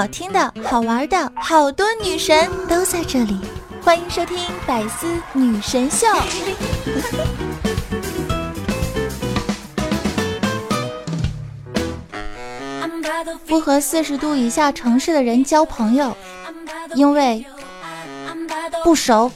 好听的、好玩的，好多女神都在这里，欢迎收听《百思女神秀》。不和四十度以下城市的人交朋友，因为不熟。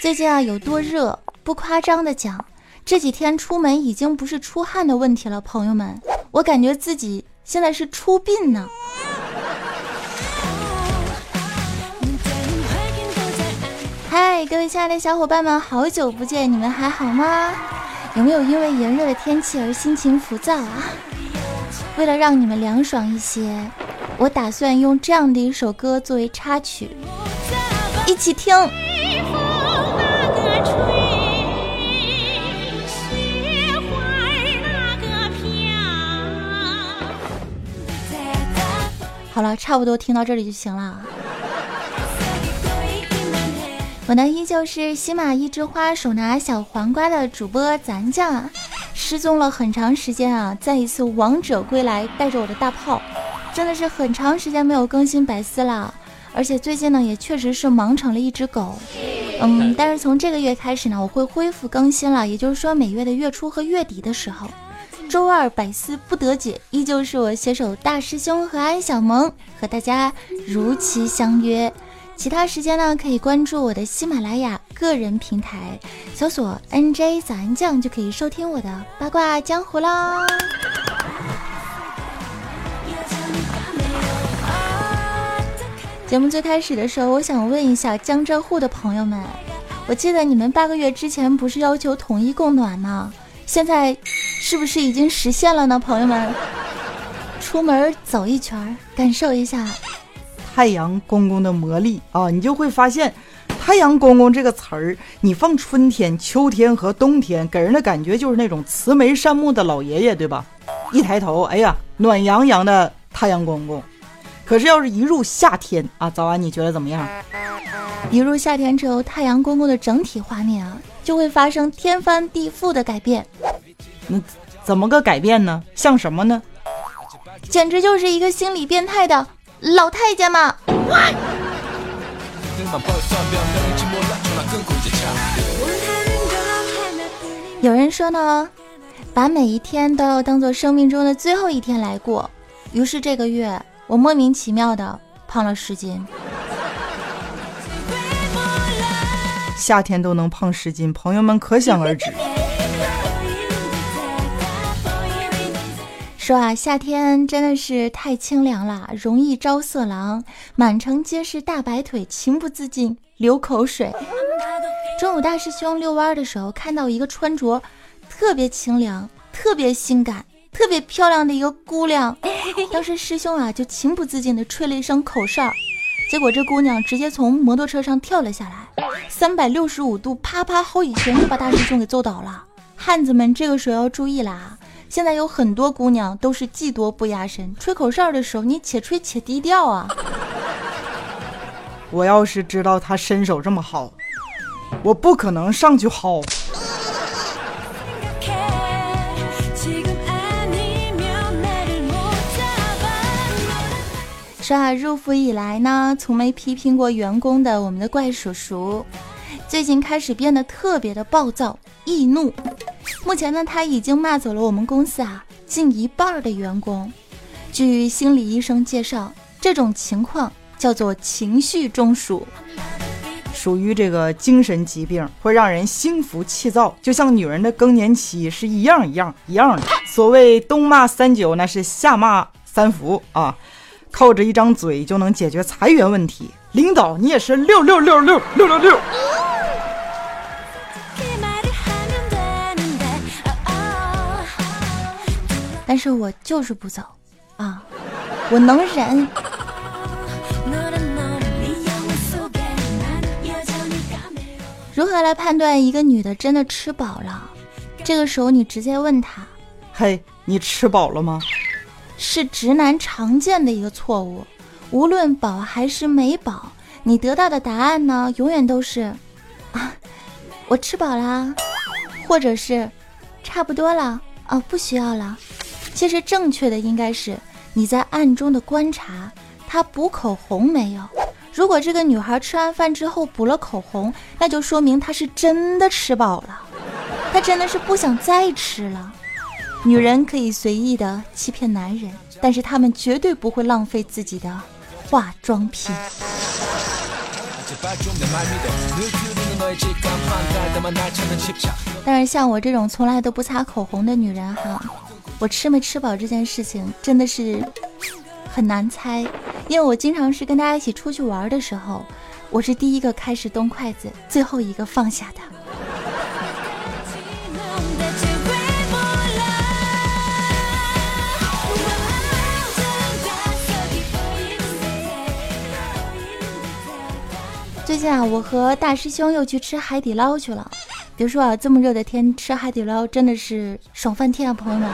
最近啊，有多热？不夸张的讲，这几天出门已经不是出汗的问题了，朋友们，我感觉自己现在是出殡呢。嗨，各位亲爱的小伙伴们，好久不见，你们还好吗？有没有因为炎热的天气而心情浮躁啊？为了让你们凉爽一些，我打算用这样的一首歌作为插曲，一起听。好了，差不多听到这里就行了。我呢，依旧是喜马一枝花，手拿小黄瓜的主播咱酱，失踪了很长时间啊，再一次王者归来，带着我的大炮，真的是很长时间没有更新百思了，而且最近呢，也确实是忙成了一只狗。嗯，但是从这个月开始呢，我会恢复更新了，也就是说每月的月初和月底的时候。周二百思不得解，依旧是我携手大师兄和安小萌和大家如期相约。其他时间呢，可以关注我的喜马拉雅个人平台，搜索 NJ 早安酱就可以收听我的八卦江湖啦。节目最开始的时候，我想问一下江浙沪的朋友们，我记得你们八个月之前不是要求统一供暖吗？现在。是不是已经实现了呢，朋友们？出门走一圈，感受一下太阳公公的魔力啊！你就会发现，太阳公公这个词儿，你放春天、秋天和冬天，给人的感觉就是那种慈眉善目的老爷爷，对吧？一抬头，哎呀，暖洋洋的太阳公公。可是要是一入夏天啊，早安，你觉得怎么样？一入夏天之后，太阳公公的整体画面啊，就会发生天翻地覆的改变。那怎么个改变呢？像什么呢？简直就是一个心理变态的老太监嘛！有人说呢，把每一天都要当做生命中的最后一天来过。于是这个月，我莫名其妙的胖了十斤。夏天都能胖十斤，朋友们可想而知。说啊，夏天真的是太清凉了，容易招色狼，满城皆是大白腿，情不自禁流口水。中午大师兄遛弯的时候，看到一个穿着特别清凉、特别性感、特别漂亮的一个姑娘，当时师兄啊就情不自禁的吹了一声口哨，结果这姑娘直接从摩托车上跳了下来，三百六十五度啪啪好几拳就把大师兄给揍倒了。汉子们这个时候要注意啦！现在有很多姑娘都是技多不压身，吹口哨的时候你且吹且低调啊！我要是知道他身手这么好，我不可能上去薅。说啊，入伏以来呢，从没批评过员工的我们的怪叔叔，最近开始变得特别的暴躁易怒。目前呢，他已经骂走了我们公司啊近一半的员工。据心理医生介绍，这种情况叫做情绪中暑，属于这个精神疾病，会让人心浮气躁，就像女人的更年期是一样一样一样的。所谓冬骂三九，那是夏骂三伏啊，靠着一张嘴就能解决裁员问题。领导，你也是六六六六六六六。但是我就是不走啊，我能忍。如何来判断一个女的真的吃饱了？这个时候你直接问她：“嘿，你吃饱了吗？”是直男常见的一个错误。无论饱还是没饱，你得到的答案呢，永远都是：“啊，我吃饱啦。”或者是差不多了哦，不需要了。其实正确的应该是你在暗中的观察她补口红没有。如果这个女孩吃完饭之后补了口红，那就说明她是真的吃饱了，她真的是不想再吃了。女人可以随意的欺骗男人，但是她们绝对不会浪费自己的化妆品。但是像我这种从来都不擦口红的女人哈，我吃没吃饱这件事情真的是很难猜，因为我经常是跟大家一起出去玩的时候，我是第一个开始动筷子，最后一个放下的。最近啊，我和大师兄又去吃海底捞去了。别说啊，这么热的天吃海底捞真的是爽翻天啊，朋友们！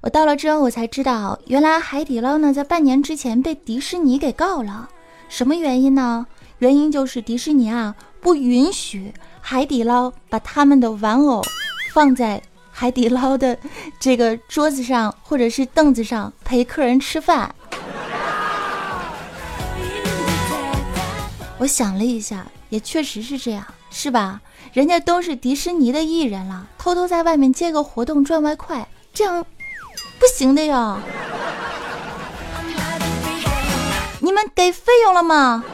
我到了之后，我才知道，原来海底捞呢，在半年之前被迪士尼给告了。什么原因呢？原因就是迪士尼啊，不允许海底捞把他们的玩偶放在海底捞的这个桌子上或者是凳子上陪客人吃饭。我想了一下，也确实是这样，是吧？人家都是迪士尼的艺人了，偷偷在外面接个活动赚外快，这样不行的呀！你们给费用了吗？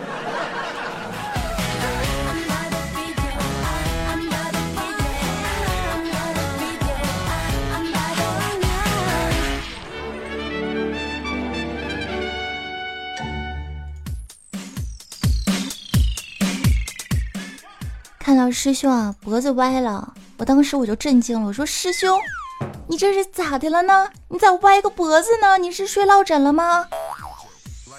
看到师兄啊脖子歪了，我当时我就震惊了。我说：“师兄，你这是咋的了呢？你咋歪个脖子呢？你是睡落枕了吗？”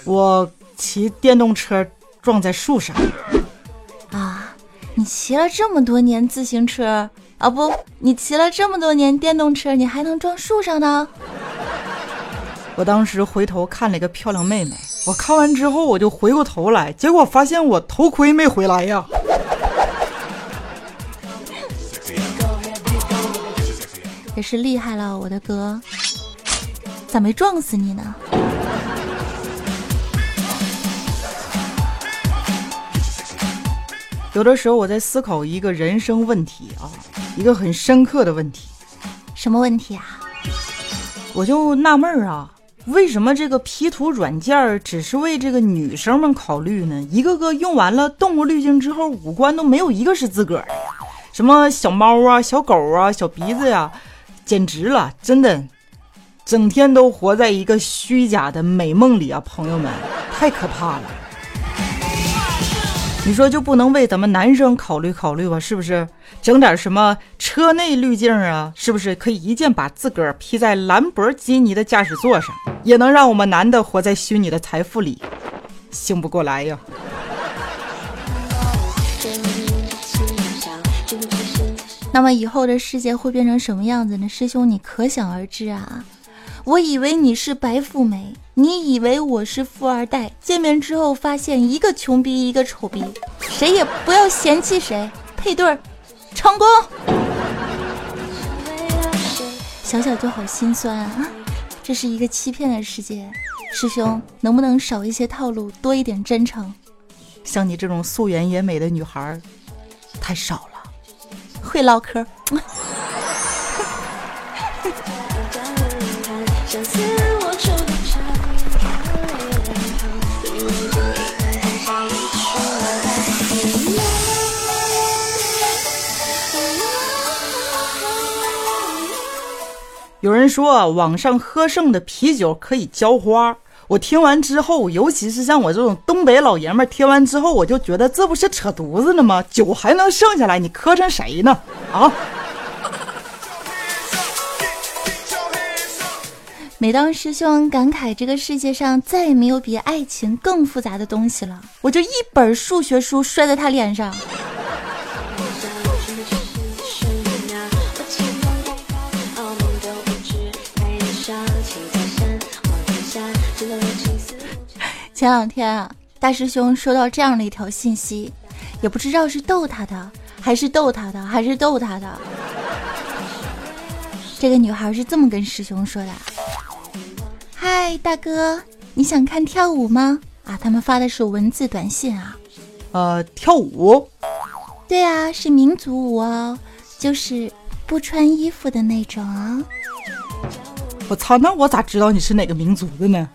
我骑电动车撞在树上。啊，你骑了这么多年自行车啊不，你骑了这么多年电动车，你还能撞树上呢？我当时回头看了一个漂亮妹妹，我看完之后我就回过头来，结果发现我头盔没回来呀。也是厉害了，我的哥，咋没撞死你呢？有的时候我在思考一个人生问题啊，一个很深刻的问题。什么问题啊？我就纳闷儿啊，为什么这个 P 图软件只是为这个女生们考虑呢？一个个用完了动物滤镜之后，五官都没有一个是自个儿的，什么小猫啊、小狗啊、小鼻子呀。简直了，真的，整天都活在一个虚假的美梦里啊！朋友们，太可怕了。你说就不能为咱们男生考虑考虑吧？是不是？整点什么车内滤镜啊？是不是可以一键把自个儿 P 在兰博基尼的驾驶座上，也能让我们男的活在虚拟的财富里？醒不过来呀！那么以后的世界会变成什么样子呢？师兄，你可想而知啊！我以为你是白富美，你以为我是富二代，见面之后发现一个穷逼一个丑逼，谁也不要嫌弃谁，配对儿成功。想想就好心酸啊！这是一个欺骗的世界，师兄能不能少一些套路，多一点真诚？像你这种素颜也美的女孩，太少了。会唠嗑。有人说，网上喝剩的啤酒可以浇花。我听完之后，尤其是像我这种东北老爷们儿，听完之后我就觉得这不是扯犊子呢吗？酒还能剩下来，你磕碜谁呢？啊！每当师兄感慨这个世界上再也没有比爱情更复杂的东西了，我就一本数学书摔在他脸上。前两天啊，大师兄收到这样的一条信息，也不知道是逗他的，还是逗他的，还是逗他的。这个女孩是这么跟师兄说的：“嗨，大哥，你想看跳舞吗？”啊，他们发的是文字短信啊。呃，跳舞？对啊，是民族舞哦，就是不穿衣服的那种啊。我操，那我咋知道你是哪个民族的呢？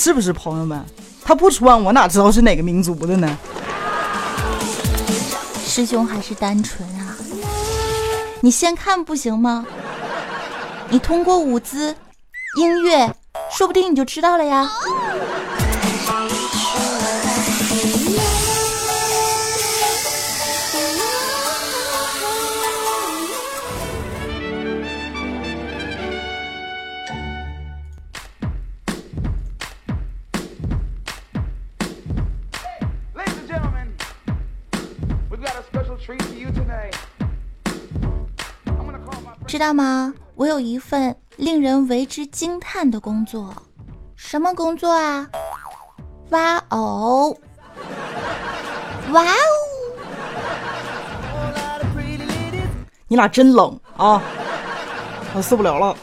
是不是朋友们？他不穿，我哪知道是哪个民族的呢？师兄还是单纯啊！你先看不行吗？你通过舞姿、音乐，说不定你就知道了呀。道吗？我有一份令人为之惊叹的工作，什么工作啊？挖偶！哇哦！你俩真冷啊！我受不了了。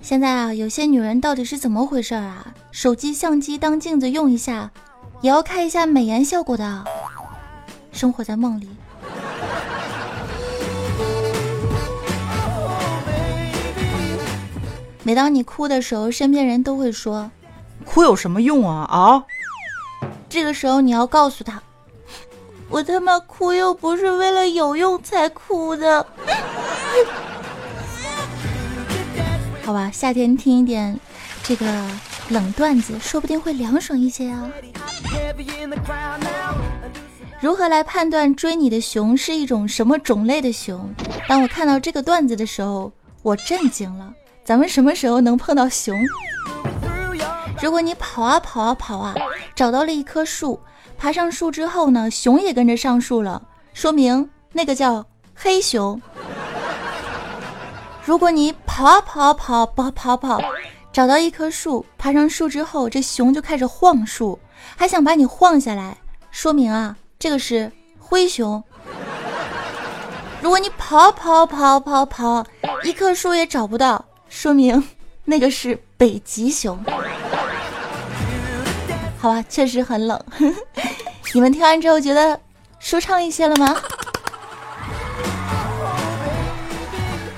现在啊，有些女人到底是怎么回事啊？手机相机当镜子用一下，也要看一下美颜效果的。生活在梦里。每当你哭的时候，身边人都会说：“哭有什么用啊？”啊！这个时候你要告诉他：“我他妈哭又不是为了有用才哭的。”好吧，夏天听一点这个冷段子，说不定会凉爽一些啊。如何来判断追你的熊是一种什么种类的熊？当我看到这个段子的时候，我震惊了。咱们什么时候能碰到熊？如果你跑啊跑啊跑啊，找到了一棵树，爬上树之后呢，熊也跟着上树了，说明那个叫黑熊。如果你跑啊跑啊跑跑跑跑，找到一棵树，爬上树之后，这熊就开始晃树，还想把你晃下来，说明啊，这个是灰熊。如果你跑跑跑跑跑，一棵树也找不到。说明 那个是北极熊，好吧，确实很冷。你们听完之后觉得舒畅一些了吗？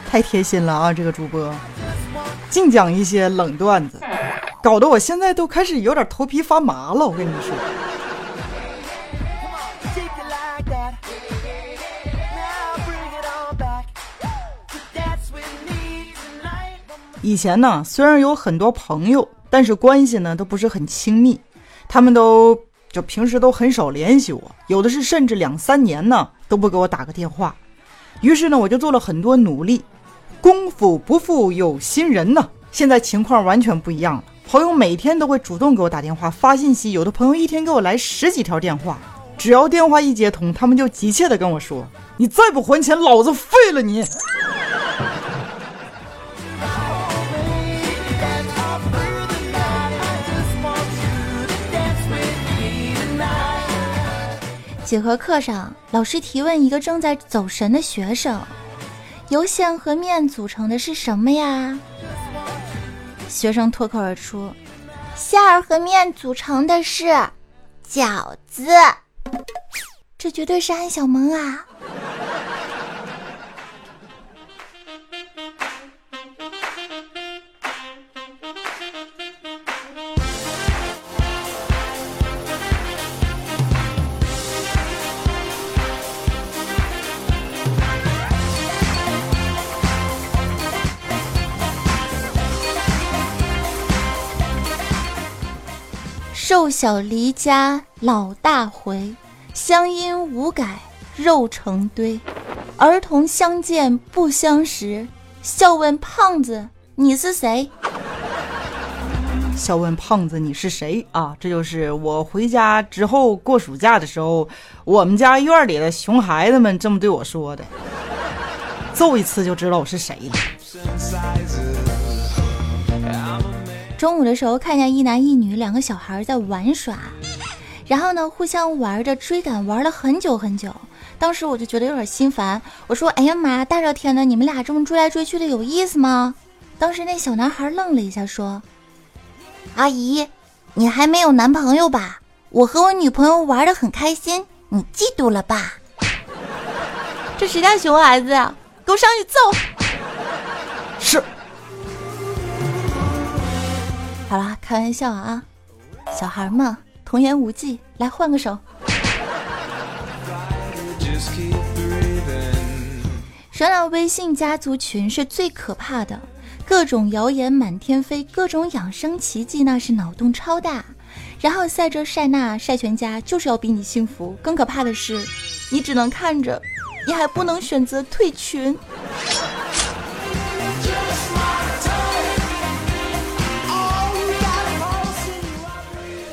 太贴心了啊，这个主播净讲一些冷段子，搞得我现在都开始有点头皮发麻了。我跟你说。以前呢，虽然有很多朋友，但是关系呢都不是很亲密，他们都就平时都很少联系我，有的是甚至两三年呢都不给我打个电话。于是呢，我就做了很多努力。功夫不负有心人呢，现在情况完全不一样了。朋友每天都会主动给我打电话、发信息，有的朋友一天给我来十几条电话，只要电话一接通，他们就急切的跟我说：“你再不还钱，老子废了你！”几何课上，老师提问一个正在走神的学生：“由线和面组成的是什么呀？”学生脱口而出：“馅儿和面组成的是饺子。”这绝对是安小萌啊！小离家老大回，乡音无改肉成堆。儿童相见不相识，笑问胖子你是谁？笑问胖子你是谁啊？这就是我回家之后过暑假的时候，我们家院里的熊孩子们这么对我说的。揍一次就知道我是谁了。中午的时候看见一男一女两个小孩在玩耍，然后呢互相玩着追赶，玩了很久很久。当时我就觉得有点心烦，我说：“哎呀妈呀，大热天的，你们俩这么追来追去的有意思吗？”当时那小男孩愣了一下，说：“阿姨，你还没有男朋友吧？我和我女朋友玩的很开心，你嫉妒了吧？”这谁家熊孩子呀？给我上去揍！是。好了，开玩笑啊，小孩嘛，童言无忌，来换个手。说到微信家族群是最可怕的，各种谣言满天飞，各种养生奇迹，那是脑洞超大。然后晒这晒那晒全家，就是要比你幸福。更可怕的是，你只能看着，你还不能选择退群。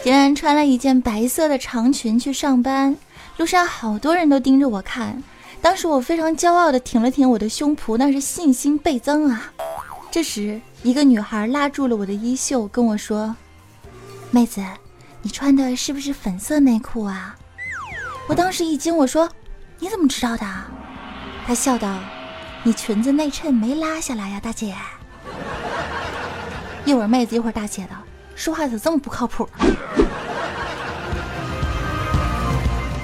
今天穿了一件白色的长裙去上班，路上好多人都盯着我看。当时我非常骄傲地挺了挺我的胸脯，那是信心倍增啊！这时，一个女孩拉住了我的衣袖，跟我说：“妹子，你穿的是不是粉色内裤啊？”我当时一惊，我说：“你怎么知道的？”她笑道：“你裙子内衬没拉下来呀，大姐。”一会儿妹子，一会儿大姐的，说话咋这么不靠谱？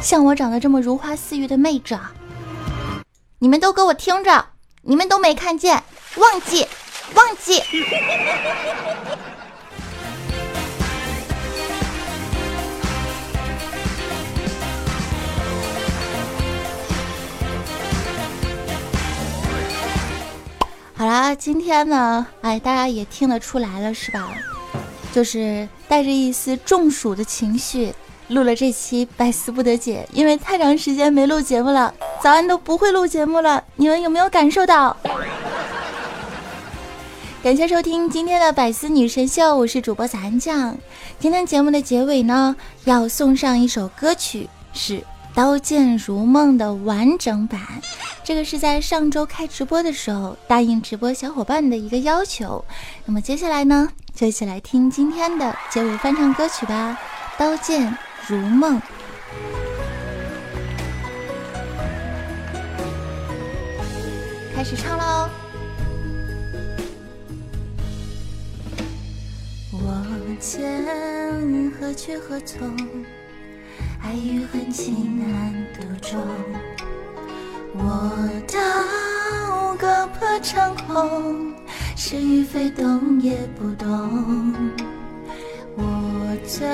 像我长得这么如花似玉的妹子。你们都给我听着，你们都没看见，忘记，忘记。好啦，今天呢，哎，大家也听得出来了是吧？就是带着一丝中暑的情绪。录了这期百思不得解，因为太长时间没录节目了，早安都不会录节目了。你们有没有感受到？感谢收听今天的百思女神秀，我是主播咱酱。今天节目的结尾呢，要送上一首歌曲，是《刀剑如梦》的完整版。这个是在上周开直播的时候答应直播小伙伴的一个要求。那么接下来呢，就一起来听今天的结尾翻唱歌曲吧，《刀剑》。如梦，开始唱喽。我剑何去何从？爱与恨情难独钟。我刀割破长空，是与非动也不动。我醉。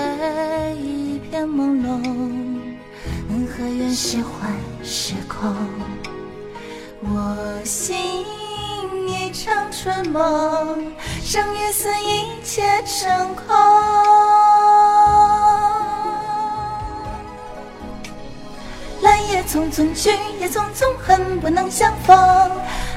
一片朦胧，恩和怨是幻是空？我心一场春梦，生与死一切成空。来也匆匆，去也匆匆，恨不能相逢。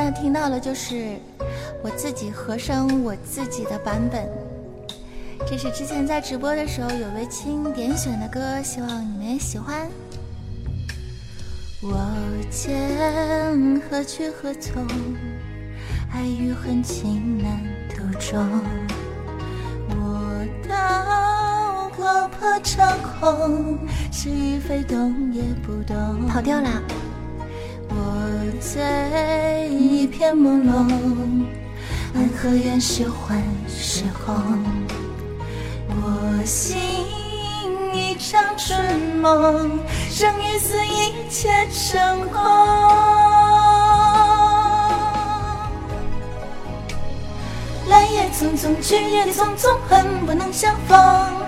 现在听到的就是。我自己和声我自己的版本，这是之前在直播的时候有位亲点选的歌，希望你们也喜欢。我剑何去何从？爱与恨情难独钟。我刀划破长空，是与非动也不动。跑调了。我醉一片朦胧。安何愿是幻是空？我心一场春梦，生与死一切成空。来也匆匆，去也匆匆，恨不能相逢。